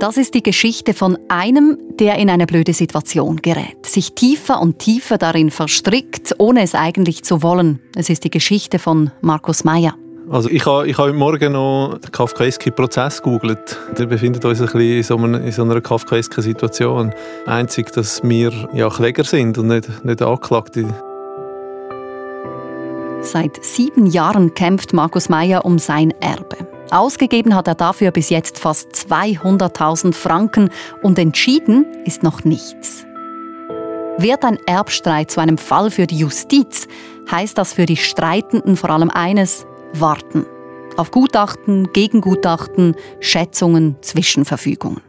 Das ist die Geschichte von einem, der in eine blöde Situation gerät, sich tiefer und tiefer darin verstrickt, ohne es eigentlich zu wollen. Es ist die Geschichte von Markus Meyer. Also ich habe, ich habe heute Morgen noch den kafkaesken Prozess gegoogelt. Wir befinden uns ein bisschen in so einer, in so einer kafkaesken Situation. Einzig, dass wir ja Kläger sind und nicht, nicht Anklagte. Seit sieben Jahren kämpft Markus Meyer um sein Erbe. Ausgegeben hat er dafür bis jetzt fast 200.000 Franken und entschieden ist noch nichts. Wird ein Erbstreit zu einem Fall für die Justiz, heißt das für die Streitenden vor allem eines, warten. Auf Gutachten, Gegengutachten, Schätzungen, Zwischenverfügungen.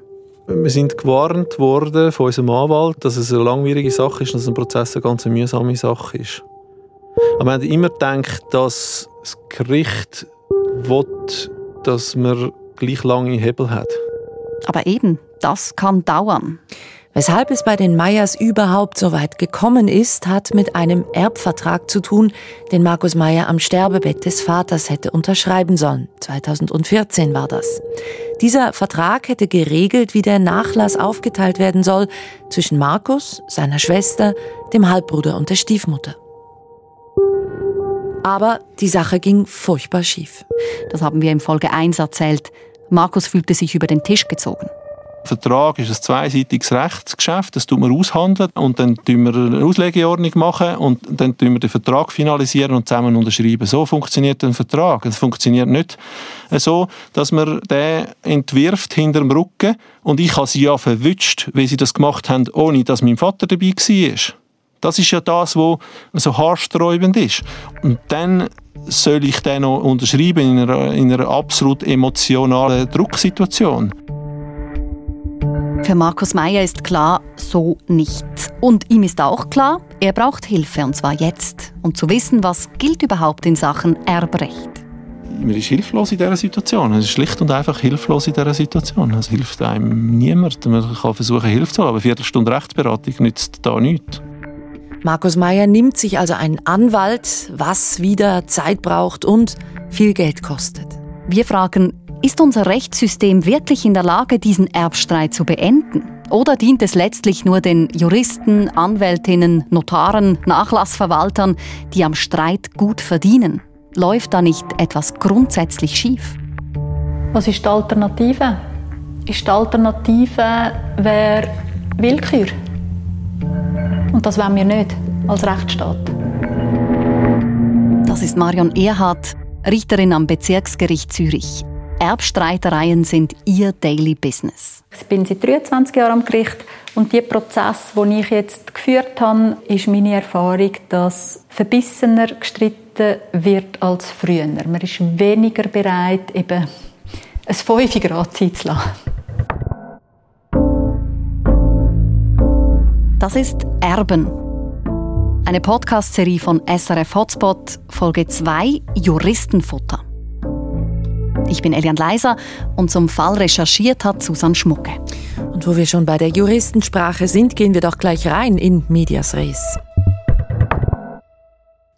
Wir sind gewarnt worden von unserem Anwalt, dass es eine langwierige Sache ist, dass ein Prozess eine ganz mühsame Sache ist. Aber wir haben immer gedacht, dass das Gericht will, dass man gleich lange Hebel hat. Aber eben, das kann dauern. Weshalb es bei den Meyers überhaupt so weit gekommen ist, hat mit einem Erbvertrag zu tun, den Markus Meyer am Sterbebett des Vaters hätte unterschreiben sollen. 2014 war das. Dieser Vertrag hätte geregelt, wie der Nachlass aufgeteilt werden soll zwischen Markus, seiner Schwester, dem Halbbruder und der Stiefmutter. Aber die Sache ging furchtbar schief. Das haben wir in Folge 1 erzählt. Markus fühlte sich über den Tisch gezogen. Vertrag ist ein zweiseitiges Rechtsgeschäft, das tun wir aushandeln und dann tun wir eine Auslegeordnung machen und dann tun wir den Vertrag finalisieren und zusammen unterschreiben. So funktioniert ein Vertrag. Es funktioniert nicht so, dass man den entwirft hinter dem Rücken und ich habe sie ja verwünscht, wie sie das gemacht haben, ohne dass mein Vater dabei war. Das ist ja das, was so haarsträubend ist. Und dann soll ich den noch unterschreiben in einer, in einer absolut emotionalen Drucksituation. Für Markus Meyer ist klar, so nicht. Und ihm ist auch klar, er braucht Hilfe, und zwar jetzt. Um zu wissen, was gilt überhaupt in Sachen Erbrecht. Man ist hilflos in dieser Situation. Man ist schlicht und einfach hilflos in dieser Situation. Es hilft einem niemand. Man kann versuchen, Hilfe zu haben, aber eine Viertelstunde Rechtsberatung nützt da nichts. Markus Meyer nimmt sich also einen Anwalt, was wieder Zeit braucht und viel Geld kostet. Wir fragen, ist unser Rechtssystem wirklich in der Lage, diesen Erbstreit zu beenden? Oder dient es letztlich nur den Juristen, Anwältinnen, Notaren, Nachlassverwaltern, die am Streit gut verdienen? Läuft da nicht etwas grundsätzlich schief? Was ist die Alternative? Ist die Alternative wäre Willkür? Und das wollen wir nicht als Rechtsstaat. Das ist Marion Erhardt, Richterin am Bezirksgericht Zürich. Erbstreitereien sind ihr Daily Business. Ich bin seit 23 Jahren am Gericht und die Prozess, den ich jetzt geführt habe, ist meine Erfahrung, dass verbissener gestritten wird als früher. Man ist weniger bereit, eben ein 5 Grad Das ist Erben. Eine Podcast-Serie von SRF Hotspot, Folge 2, Juristenfutter. Ich bin Elian Leiser und zum Fall recherchiert hat Susanne Schmucke. Und wo wir schon bei der Juristensprache sind, gehen wir doch gleich rein in Medias Res.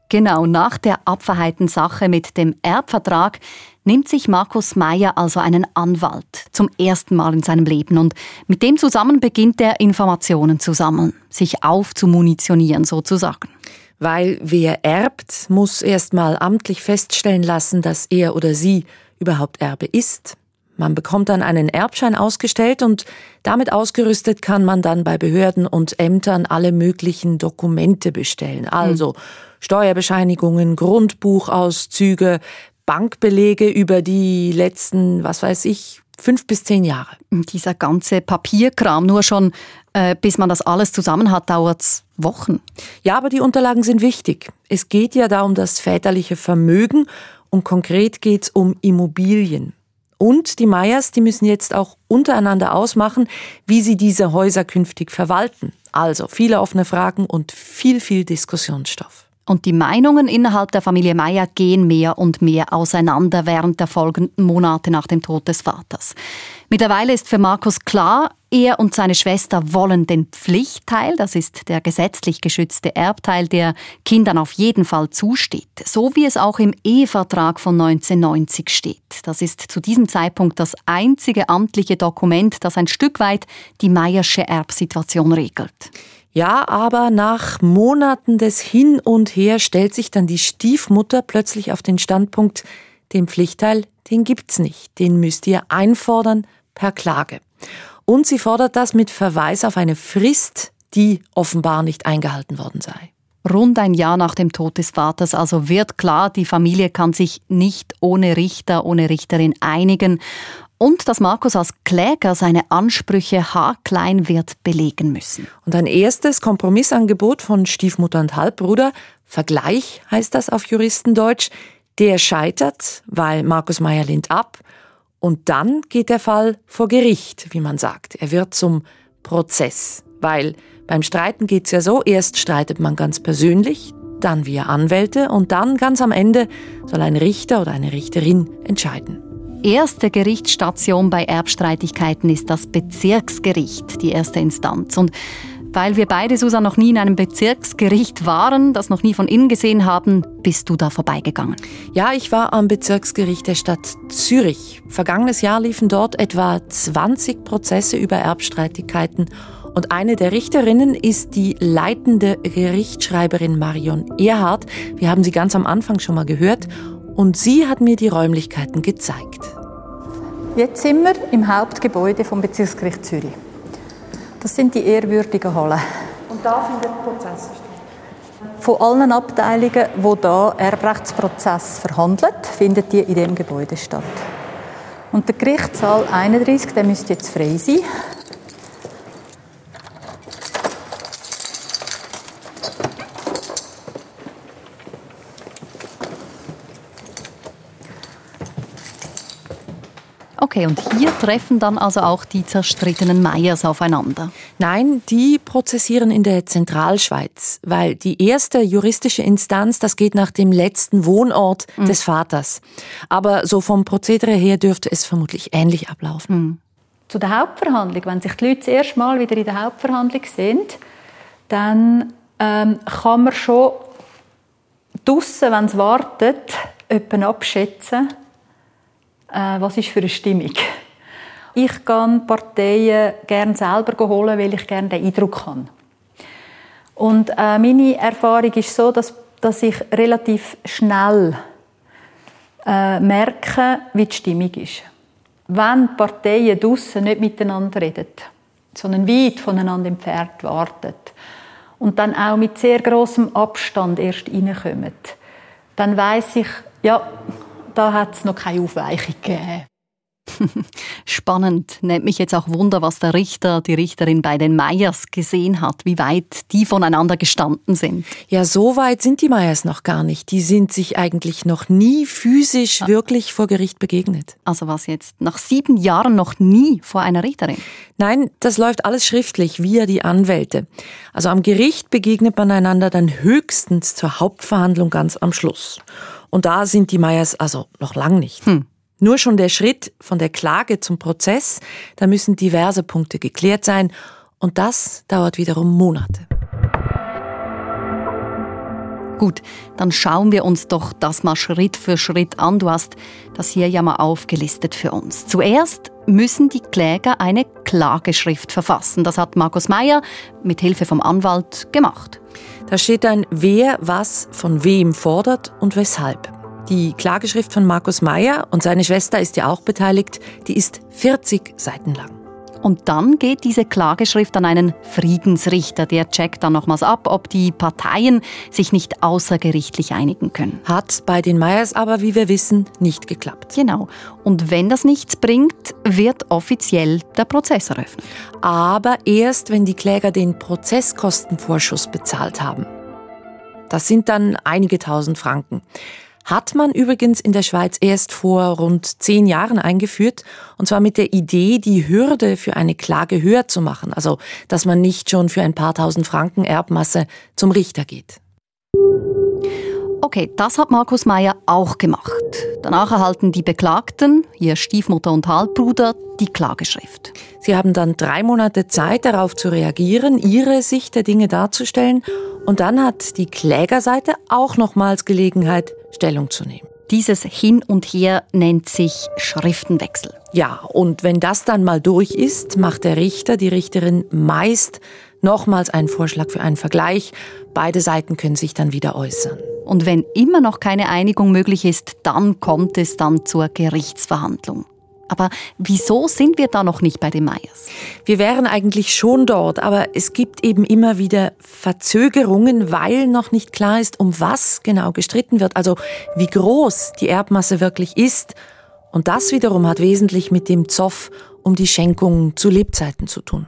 Genau, nach der abverheilten Sache mit dem Erbvertrag nimmt sich Markus Meyer also einen Anwalt zum ersten Mal in seinem Leben und mit dem zusammen beginnt er Informationen zu sammeln, sich aufzumunitionieren sozusagen. Weil wer erbt, muss erst mal amtlich feststellen lassen, dass er oder sie überhaupt Erbe ist. Man bekommt dann einen Erbschein ausgestellt und damit ausgerüstet kann man dann bei Behörden und Ämtern alle möglichen Dokumente bestellen. Also mhm. Steuerbescheinigungen, Grundbuchauszüge, Bankbelege über die letzten, was weiß ich, fünf bis zehn Jahre. Dieser ganze Papierkram, nur schon äh, bis man das alles zusammen hat, dauert es Wochen. Ja, aber die Unterlagen sind wichtig. Es geht ja da um das väterliche Vermögen und konkret geht es um Immobilien. Und die Meyers, die müssen jetzt auch untereinander ausmachen, wie sie diese Häuser künftig verwalten. Also viele offene Fragen und viel, viel Diskussionsstoff. Und die Meinungen innerhalb der Familie Meyer gehen mehr und mehr auseinander während der folgenden Monate nach dem Tod des Vaters. Mittlerweile ist für Markus klar, Er und seine Schwester wollen den Pflichtteil, das ist der gesetzlich geschützte Erbteil, der Kindern auf jeden Fall zusteht, so wie es auch im Ehevertrag von 1990 steht. Das ist zu diesem Zeitpunkt das einzige amtliche Dokument, das ein Stück weit die Meiersche Erbsituation regelt. Ja, aber nach Monaten des Hin und Her stellt sich dann die Stiefmutter plötzlich auf den Standpunkt, den Pflichtteil, den gibt's nicht, den müsst ihr einfordern per Klage. Und sie fordert das mit Verweis auf eine Frist, die offenbar nicht eingehalten worden sei. Rund ein Jahr nach dem Tod des Vaters also wird klar, die Familie kann sich nicht ohne Richter, ohne Richterin einigen und dass Markus als Kläger seine Ansprüche haarklein wird belegen müssen. Und ein erstes Kompromissangebot von Stiefmutter und Halbbruder, Vergleich heißt das auf Juristendeutsch, der scheitert, weil Markus Meyer lehnt ab. Und dann geht der Fall vor Gericht, wie man sagt. Er wird zum Prozess, weil beim Streiten geht's ja so, erst streitet man ganz persönlich, dann via Anwälte und dann ganz am Ende soll ein Richter oder eine Richterin entscheiden erste Gerichtsstation bei Erbstreitigkeiten ist das Bezirksgericht, die erste Instanz. Und weil wir beide, Susan, noch nie in einem Bezirksgericht waren, das noch nie von innen gesehen haben, bist du da vorbeigegangen. Ja, ich war am Bezirksgericht der Stadt Zürich. Vergangenes Jahr liefen dort etwa 20 Prozesse über Erbstreitigkeiten und eine der Richterinnen ist die leitende Gerichtsschreiberin Marion Erhardt. Wir haben sie ganz am Anfang schon mal gehört und sie hat mir die Räumlichkeiten gezeigt. Jetzt sind wir im Hauptgebäude vom Bezirksgericht Zürich. Das sind die ehrwürdigen Hallen. Und da findet der Prozess statt? Von allen Abteilungen, wo da Erbrechtsprozess verhandelt, findet die in dem Gebäude statt. Und der Gerichtssaal 31, der müsste jetzt frei sein. Okay, und hier treffen dann also auch die zerstrittenen Meyers aufeinander? Nein, die prozessieren in der Zentralschweiz, weil die erste juristische Instanz, das geht nach dem letzten Wohnort mhm. des Vaters. Aber so vom Prozedere her dürfte es vermutlich ähnlich ablaufen. Mhm. Zu der Hauptverhandlung, wenn sich die Leute das erste Mal wieder in der Hauptverhandlung sind, dann ähm, kann man schon draussen, wenn es wartet, jemanden abschätzen, was ist für eine Stimmung. Ich gehe Parteien gerne selber holen, weil ich gerne den Eindruck habe. Und äh, meine Erfahrung ist so, dass, dass ich relativ schnell äh, merke, wie die Stimmung ist. Wenn Parteien draussen nicht miteinander reden, sondern weit voneinander entfernt warten und dann auch mit sehr großem Abstand erst reinkommen, dann weiß ich, ja, da hat es noch keine Aufweichung gegeben. Spannend. Nennt mich jetzt auch Wunder, was der Richter, die Richterin bei den Meyers gesehen hat, wie weit die voneinander gestanden sind. Ja, so weit sind die Meyers noch gar nicht. Die sind sich eigentlich noch nie physisch ah. wirklich vor Gericht begegnet. Also was jetzt? Nach sieben Jahren noch nie vor einer Richterin? Nein, das läuft alles schriftlich via die Anwälte. Also am Gericht begegnet man einander dann höchstens zur Hauptverhandlung ganz am Schluss. Und da sind die Meyers also noch lang nicht. Hm. Nur schon der Schritt von der Klage zum Prozess, da müssen diverse Punkte geklärt sein und das dauert wiederum Monate. Gut, dann schauen wir uns doch das mal Schritt für Schritt an. Du hast das hier ja mal aufgelistet für uns. Zuerst müssen die Kläger eine Klageschrift verfassen. Das hat Markus Meyer mit Hilfe vom Anwalt gemacht. Da steht dann, wer was von wem fordert und weshalb. Die Klageschrift von Markus Meyer und seine Schwester ist ja auch beteiligt, die ist 40 Seiten lang. Und dann geht diese Klageschrift an einen Friedensrichter. Der checkt dann nochmals ab, ob die Parteien sich nicht außergerichtlich einigen können. Hat bei den Meyers aber, wie wir wissen, nicht geklappt. Genau. Und wenn das nichts bringt, wird offiziell der Prozess eröffnet. Aber erst, wenn die Kläger den Prozesskostenvorschuss bezahlt haben. Das sind dann einige tausend Franken hat man übrigens in der Schweiz erst vor rund zehn Jahren eingeführt, und zwar mit der Idee, die Hürde für eine Klage höher zu machen, also dass man nicht schon für ein paar tausend Franken Erbmasse zum Richter geht. Okay, das hat Markus Meyer auch gemacht. Danach erhalten die Beklagten, ihr Stiefmutter und Halbbruder, die Klageschrift. Sie haben dann drei Monate Zeit, darauf zu reagieren, ihre Sicht der Dinge darzustellen. Und dann hat die Klägerseite auch nochmals Gelegenheit, Stellung zu nehmen. Dieses Hin und Her nennt sich Schriftenwechsel. Ja, und wenn das dann mal durch ist, macht der Richter, die Richterin meist nochmals einen Vorschlag für einen Vergleich. Beide Seiten können sich dann wieder äußern. Und wenn immer noch keine Einigung möglich ist, dann kommt es dann zur Gerichtsverhandlung. Aber wieso sind wir da noch nicht bei den Meyers? Wir wären eigentlich schon dort, aber es gibt eben immer wieder Verzögerungen, weil noch nicht klar ist, um was genau gestritten wird, also wie groß die Erbmasse wirklich ist. Und das wiederum hat wesentlich mit dem Zoff um die Schenkung zu Lebzeiten zu tun.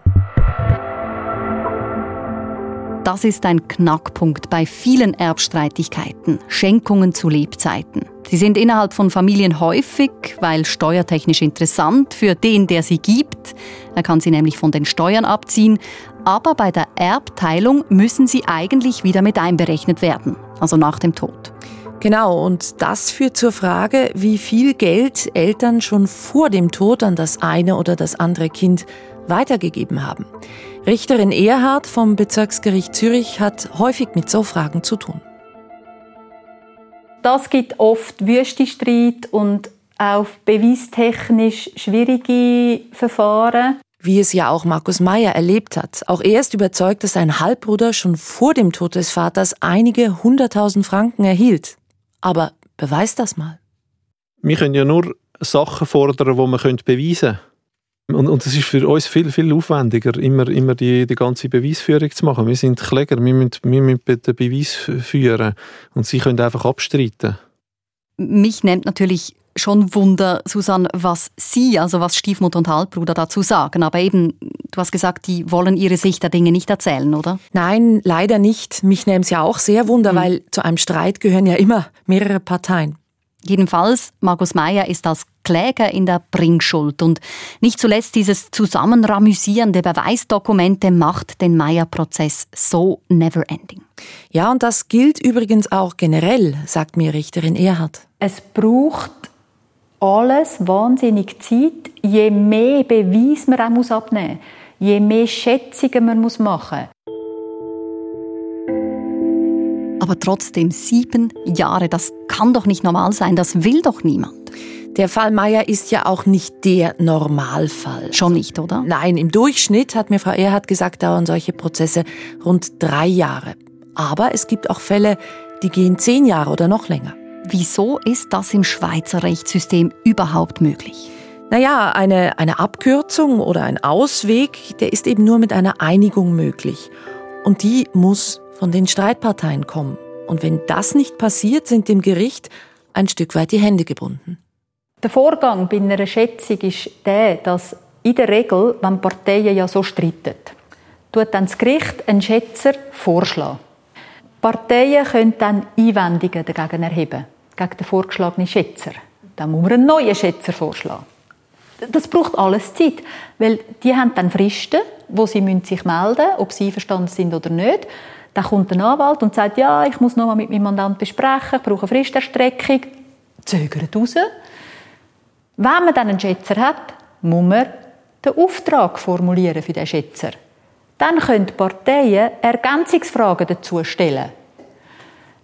Das ist ein Knackpunkt bei vielen Erbstreitigkeiten, Schenkungen zu Lebzeiten. Sie sind innerhalb von Familien häufig, weil steuertechnisch interessant für den, der sie gibt. Er kann sie nämlich von den Steuern abziehen. Aber bei der Erbteilung müssen sie eigentlich wieder mit einberechnet werden, also nach dem Tod. Genau, und das führt zur Frage, wie viel Geld Eltern schon vor dem Tod an das eine oder das andere Kind weitergegeben haben. Richterin Erhard vom Bezirksgericht Zürich hat häufig mit so Fragen zu tun. Das gibt oft Wüstestreit und auch beweistechnisch schwierige Verfahren. Wie es ja auch Markus Meyer erlebt hat. Auch er ist überzeugt, dass sein Halbbruder schon vor dem Tod des Vaters einige hunderttausend Franken erhielt. Aber beweist das mal. Wir können ja nur Sachen fordern, die man beweisen können. Und, und es ist für uns viel, viel aufwendiger, immer, immer die, die ganze Beweisführung zu machen. Wir sind Kläger, wir müssen, wir müssen den Beweis führen und sie können einfach abstreiten. Mich nimmt natürlich schon Wunder, Susanne, was Sie, also was Stiefmutter und Halbbruder dazu sagen. Aber eben, du hast gesagt, die wollen ihre Sicht der Dinge nicht erzählen, oder? Nein, leider nicht. Mich nimmt es ja auch sehr Wunder, mhm. weil zu einem Streit gehören ja immer mehrere Parteien. Jedenfalls, Markus Meyer ist als Kläger in der Bringschuld und nicht zuletzt dieses Zusammenramüsieren der Beweisdokumente macht den Meyer-Prozess so never-ending. Ja, und das gilt übrigens auch generell, sagt mir Richterin Erhard. Es braucht alles wahnsinnig Zeit, je mehr Beweis man auch abnehmen muss, je mehr Schätzungen man machen muss. Aber trotzdem sieben Jahre, das kann doch nicht normal sein, das will doch niemand. Der Fall Meier ist ja auch nicht der Normalfall. Schon nicht, oder? Nein, im Durchschnitt, hat mir Frau Erhard gesagt, dauern solche Prozesse rund drei Jahre. Aber es gibt auch Fälle, die gehen zehn Jahre oder noch länger. Wieso ist das im Schweizer Rechtssystem überhaupt möglich? Naja, eine, eine Abkürzung oder ein Ausweg, der ist eben nur mit einer Einigung möglich. Und die muss von den Streitparteien kommen. Und wenn das nicht passiert, sind dem Gericht ein Stück weit die Hände gebunden. Der Vorgang bei einer Schätzung ist der, dass in der Regel, wenn Parteien ja so streiten, tut dann das Gericht einen Schätzer vorschlagen. Parteien können dann Einwendungen dagegen erheben, gegen den vorgeschlagenen Schätzer. Dann muss man einen neuen Schätzer vorschlagen. Das braucht alles Zeit, weil die haben dann Fristen, wo sie sich melden müssen, ob sie einverstanden sind oder nicht. Dann kommt ein Anwalt und sagt, ja, ich muss noch mal mit meinem Mandant besprechen, ich brauche eine Fristerstreckung. Zögert raus. Wenn man dann einen Schätzer hat, muss man den Auftrag formulieren für den Schätzer. Dann können Parteien Ergänzungsfragen dazu stellen.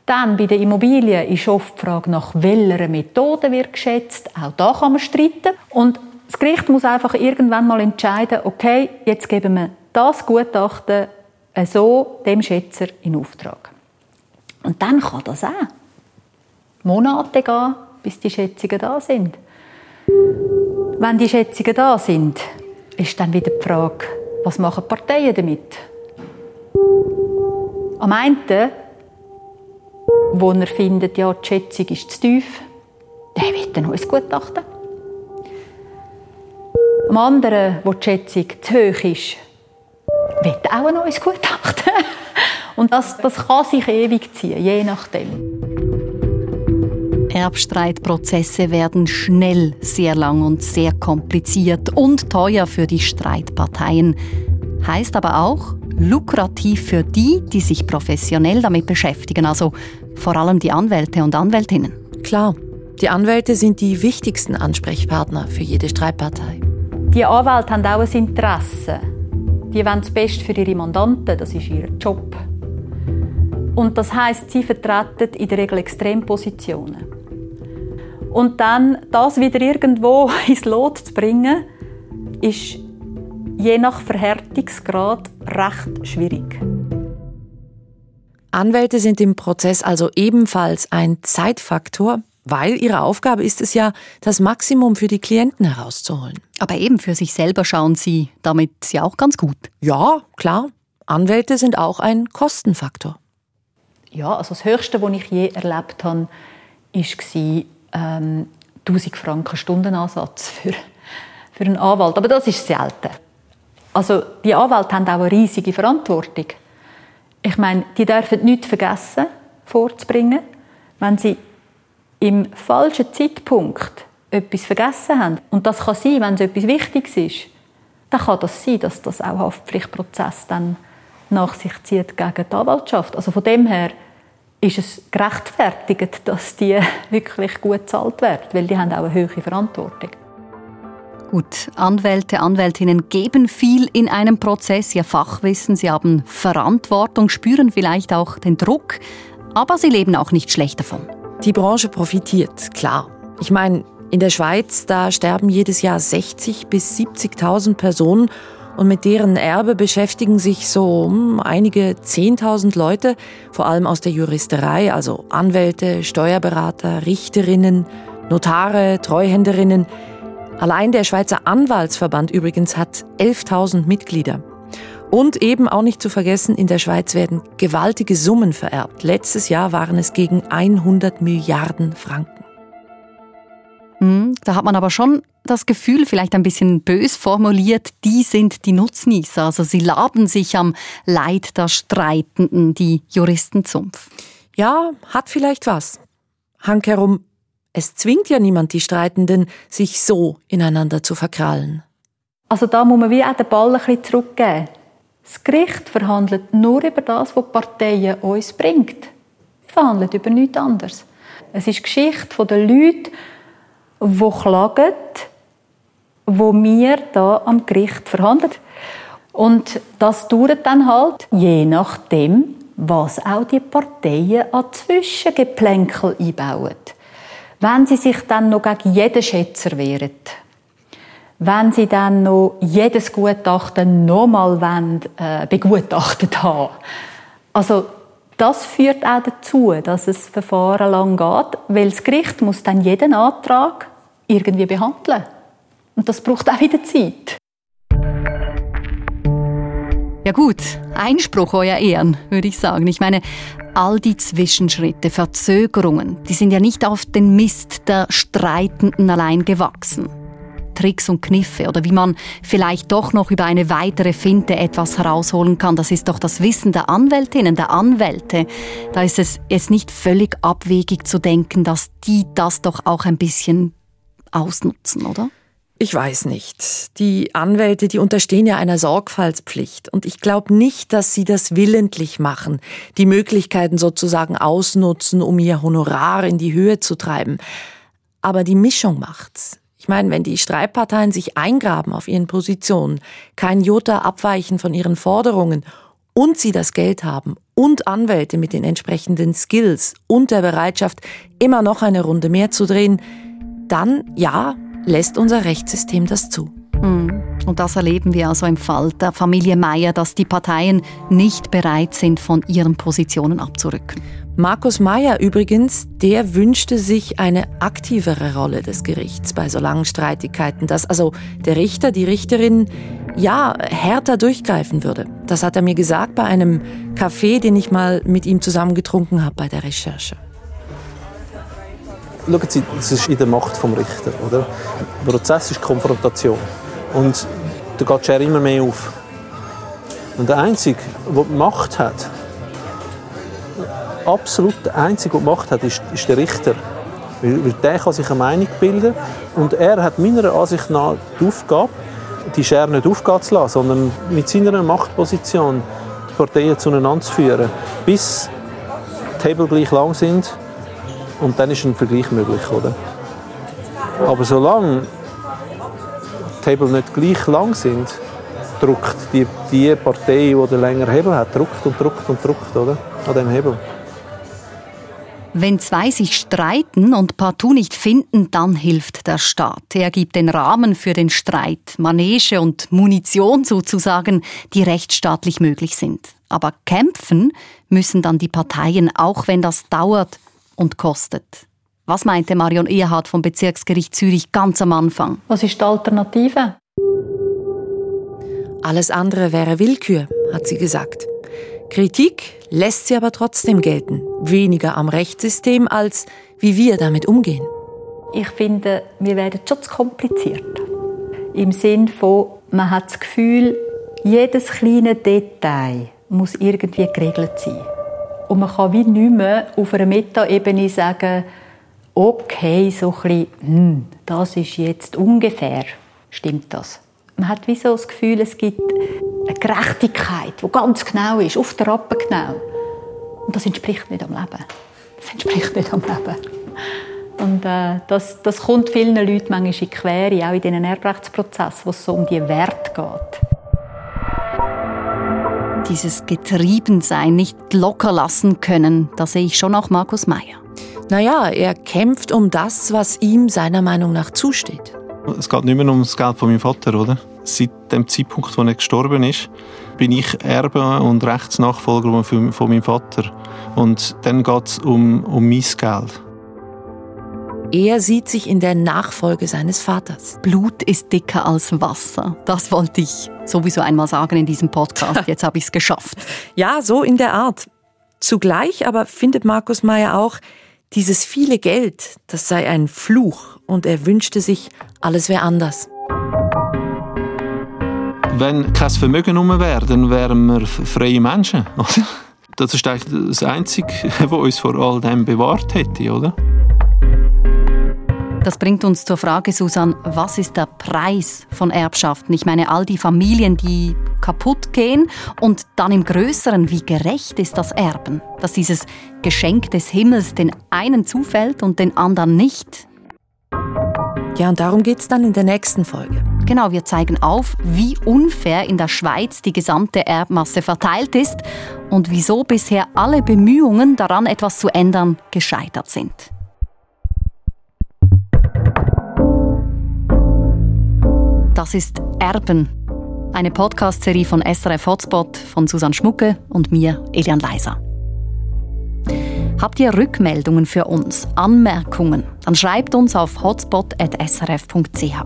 Dann bei den Immobilien ist oft die Frage, nach welcher Methode wird geschätzt. Auch da kann man streiten. Und das Gericht muss einfach irgendwann mal entscheiden, okay, jetzt geben wir das Gutachten so dem Schätzer in Auftrag. Und dann kann das auch Monate gehen, bis die Schätzungen da sind. Wenn die Schätzungen da sind, ist dann wieder die Frage, was machen die Parteien damit? Am einen, wo er findet, ja, die Schätzung ist zu tief, der wird ein neues Gutachten. Am anderen, wo die Schätzung zu hoch ist, wird auch ein neues Gutachten. Und das, das kann sich ewig ziehen, je nachdem. Erbstreitprozesse werden schnell sehr lang und sehr kompliziert und teuer für die Streitparteien. Heißt aber auch lukrativ für die, die sich professionell damit beschäftigen, also vor allem die Anwälte und Anwältinnen. Klar, die Anwälte sind die wichtigsten Ansprechpartner für jede Streitpartei. Die Anwälte haben auch ein Interesse. Die wollen das Beste für ihre Mandanten, das ist ihr Job. Und das heißt, sie vertreten in der Regel Extrempositionen. Und dann das wieder irgendwo ins Lot zu bringen, ist je nach Verhärtungsgrad recht schwierig. Anwälte sind im Prozess also ebenfalls ein Zeitfaktor, weil ihre Aufgabe ist es ja, das Maximum für die Klienten herauszuholen. Aber eben für sich selber schauen sie damit ja auch ganz gut. Ja, klar. Anwälte sind auch ein Kostenfaktor. Ja, also das Höchste, was ich je erlebt habe, war ähm, 1000 Franken Stundenansatz für, für einen Anwalt. Aber das ist selten. Also die Anwälte haben auch eine riesige Verantwortung. Ich meine, die dürfen nichts vergessen vorzubringen. Wenn sie im falschen Zeitpunkt etwas vergessen haben, und das kann sein, wenn es etwas Wichtiges ist, dann kann das sein, dass das auch Haftpflichtprozess dann nach sich zieht gegen die Anwaltschaft. Also von dem her ist es gerechtfertigt, dass die wirklich gut bezahlt werden, weil die haben auch eine höhere Verantwortung. Gut, Anwälte, Anwältinnen geben viel in einem Prozess, ihr Fachwissen, sie haben Verantwortung, spüren vielleicht auch den Druck, aber sie leben auch nicht schlecht davon. Die Branche profitiert, klar. Ich meine, in der Schweiz, da sterben jedes Jahr 60 bis 70.000 Personen und mit deren Erbe beschäftigen sich so einige 10.000 Leute, vor allem aus der Juristerei, also Anwälte, Steuerberater, Richterinnen, Notare, Treuhänderinnen. Allein der Schweizer Anwaltsverband übrigens hat 11.000 Mitglieder. Und eben auch nicht zu vergessen, in der Schweiz werden gewaltige Summen vererbt. Letztes Jahr waren es gegen 100 Milliarden Franken. Hm, da hat man aber schon das Gefühl, vielleicht ein bisschen bös formuliert, die sind die Nutznießer. Also sie laben sich am Leid der Streitenden, die Juristenzumpf. Ja, hat vielleicht was. Hankerum, es zwingt ja niemand die Streitenden, sich so ineinander zu verkrallen. Also da muss man wie auch den Ball ein bisschen zurückgeben. Das Gericht verhandelt nur über das, was die Parteien uns bringt. Wir verhandeln über nichts anderes. Es ist die Geschichte der Leute, die klagen, wo wir da am Gericht verhandeln. Und das dauert dann halt, je nachdem, was auch die Parteien an Zwischengeplänkel einbauen. Wenn sie sich dann noch gegen jeden Schätzer wehren, wenn sie dann noch jedes Gutachten nochmal wollen, äh, begutachtet haben. Also das führt auch dazu, dass es Verfahren lang geht, weil das Gericht muss dann jeden Antrag irgendwie behandeln. Und das braucht auch wieder Zeit. Ja gut, Einspruch euer Ehren, würde ich sagen. Ich meine, all die Zwischenschritte, Verzögerungen, die sind ja nicht auf den Mist der Streitenden allein gewachsen. Tricks und Kniffe oder wie man vielleicht doch noch über eine weitere Finte etwas herausholen kann. Das ist doch das Wissen der Anwältinnen, der Anwälte. Da ist es jetzt nicht völlig abwegig zu denken, dass die das doch auch ein bisschen ausnutzen, oder? Ich weiß nicht. Die Anwälte, die unterstehen ja einer Sorgfaltspflicht. Und ich glaube nicht, dass sie das willentlich machen, die Möglichkeiten sozusagen ausnutzen, um ihr Honorar in die Höhe zu treiben. Aber die Mischung macht's. Ich meine, wenn die Streitparteien sich eingraben auf ihren Positionen, kein Jota abweichen von ihren Forderungen und sie das Geld haben und Anwälte mit den entsprechenden Skills und der Bereitschaft, immer noch eine Runde mehr zu drehen, dann ja, lässt unser Rechtssystem das zu. Hm. Und das erleben wir also im Fall der Familie Meyer, dass die Parteien nicht bereit sind, von ihren Positionen abzurücken. Markus Meyer übrigens, der wünschte sich eine aktivere Rolle des Gerichts bei so langen Streitigkeiten, dass also der Richter, die Richterin ja härter durchgreifen würde. Das hat er mir gesagt bei einem Kaffee, den ich mal mit ihm zusammen getrunken habe bei der Recherche. Schauen Sie, es ist in der Macht des Richter. Oder? Der Prozess ist Konfrontation. Und da geht die immer mehr auf. Und der Einzige, der die Macht hat, absolut der Einzige, der die Macht hat, ist, ist der Richter. Weil, weil der kann sich eine Meinung bilden und er hat meiner Ansicht nach die Aufgabe, die Schere nicht aufgehen zu lassen, sondern mit seiner Machtposition die Parteien zueinander zu führen, bis die Hebel gleich lang sind und dann ist ein Vergleich möglich, oder? Aber solange Hebel nicht gleich lang sind, drückt die, die Partei, die den längeren Hebel hat, drückt und drückt und drückt, oder? An dem Hebel. Wenn zwei sich streiten und partout nicht finden, dann hilft der Staat. Er gibt den Rahmen für den Streit, Manege und Munition sozusagen, die rechtsstaatlich möglich sind. Aber kämpfen müssen dann die Parteien, auch wenn das dauert und kostet. Was meinte Marion Ehrhardt vom Bezirksgericht Zürich ganz am Anfang? Was ist die Alternative? Alles andere wäre Willkür, hat sie gesagt. Kritik lässt sie aber trotzdem gelten. Weniger am Rechtssystem als wie wir damit umgehen. Ich finde, wir werden schon zu kompliziert. Im Sinn von, man hat das Gefühl, jedes kleine Detail muss irgendwie geregelt sein. Und man kann wie nicht mehr auf einer Metaebene sagen, okay, so ein hm, das ist jetzt ungefähr, stimmt das? Man hat wie so das Gefühl, es gibt eine Gerechtigkeit, die ganz genau ist, auf der Rappe genau. Und das entspricht nicht am Leben. Das entspricht nicht am Leben. Und äh, das, das kommt vielen Leuten manchmal in Quere, auch in diesen Erbrechtsprozessen, wo es so um die Werte geht. Dieses Getriebensein, nicht locker lassen können, da sehe ich schon auch Markus Meyer. Naja, er kämpft um das, was ihm seiner Meinung nach zusteht. Es geht nicht mehr um das Geld von meinem Vater, oder? Seit dem Zeitpunkt, wo er gestorben ist, bin ich Erbe und Rechtsnachfolger von meinem Vater. Und dann geht es um, um mein Geld. Er sieht sich in der Nachfolge seines Vaters. Blut ist dicker als Wasser. Das wollte ich sowieso einmal sagen in diesem Podcast. Jetzt habe ich es geschafft. Ja, so in der Art. Zugleich aber findet Markus Meyer auch, dieses viele Geld, das sei ein Fluch und er wünschte sich, alles wäre anders. Wenn kein Vermögen herum wäre, dann wären wir freie Menschen. Oder? Das ist eigentlich das Einzige, was uns vor all dem bewahrt hätte, oder? Das bringt uns zur Frage, Susan, was ist der Preis von Erbschaften? Ich meine, all die Familien, die kaputt gehen und dann im Größeren, wie gerecht ist das Erben? Dass dieses Geschenk des Himmels den einen zufällt und den anderen nicht? Ja, und darum geht es dann in der nächsten Folge. Genau, wir zeigen auf, wie unfair in der Schweiz die gesamte Erbmasse verteilt ist und wieso bisher alle Bemühungen daran, etwas zu ändern, gescheitert sind. Das ist Erben, eine Podcast-Serie von SRF Hotspot von Susanne Schmucke und mir, Elian Leiser. Habt ihr Rückmeldungen für uns, Anmerkungen, dann schreibt uns auf hotspot.srf.ch.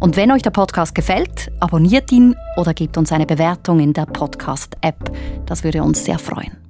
Und wenn euch der Podcast gefällt, abonniert ihn oder gebt uns eine Bewertung in der Podcast-App. Das würde uns sehr freuen.